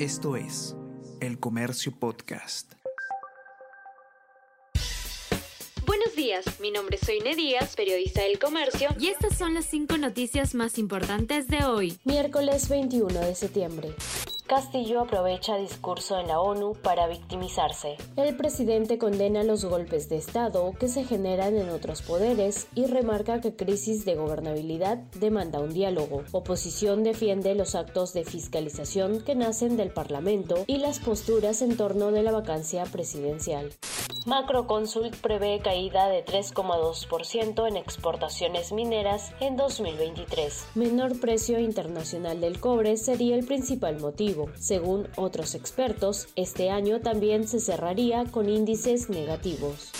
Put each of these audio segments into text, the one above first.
Esto es El Comercio Podcast. Buenos días, mi nombre es Soine Díaz, periodista del Comercio, y estas son las cinco noticias más importantes de hoy, miércoles 21 de septiembre. Castillo aprovecha discurso en la ONU para victimizarse. El presidente condena los golpes de Estado que se generan en otros poderes y remarca que crisis de gobernabilidad demanda un diálogo. Oposición defiende los actos de fiscalización que nacen del Parlamento y las posturas en torno de la vacancia presidencial. Macroconsult prevé caída de 3,2% en exportaciones mineras en 2023. Menor precio internacional del cobre sería el principal motivo. Según otros expertos, este año también se cerraría con índices negativos.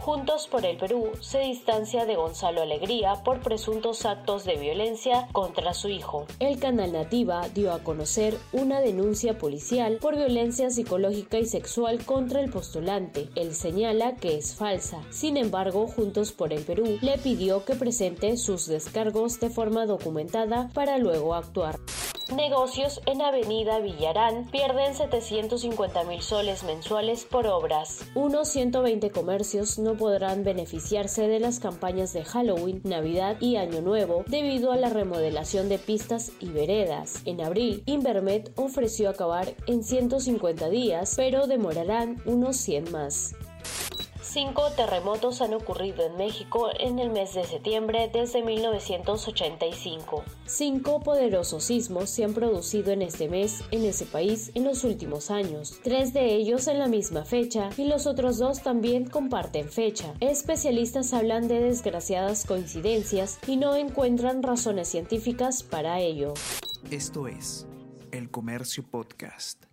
Juntos por el Perú se distancia de Gonzalo Alegría por presuntos actos de violencia contra su hijo. El canal Nativa dio a conocer una denuncia policial por violencia psicológica y sexual contra el postulante. Él señala que es falsa. Sin embargo, Juntos por el Perú le pidió que presente sus descargos de forma documentada para luego actuar. Negocios en Avenida Villarán pierden 750 mil soles mensuales por obras. Unos 120 comercios no podrán beneficiarse de las campañas de Halloween, Navidad y Año Nuevo debido a la remodelación de pistas y veredas. En abril, Invermet ofreció acabar en 150 días, pero demorarán unos 100 más. Cinco terremotos han ocurrido en México en el mes de septiembre desde 1985. Cinco poderosos sismos se han producido en este mes en ese país en los últimos años, tres de ellos en la misma fecha y los otros dos también comparten fecha. Especialistas hablan de desgraciadas coincidencias y no encuentran razones científicas para ello. Esto es El Comercio Podcast.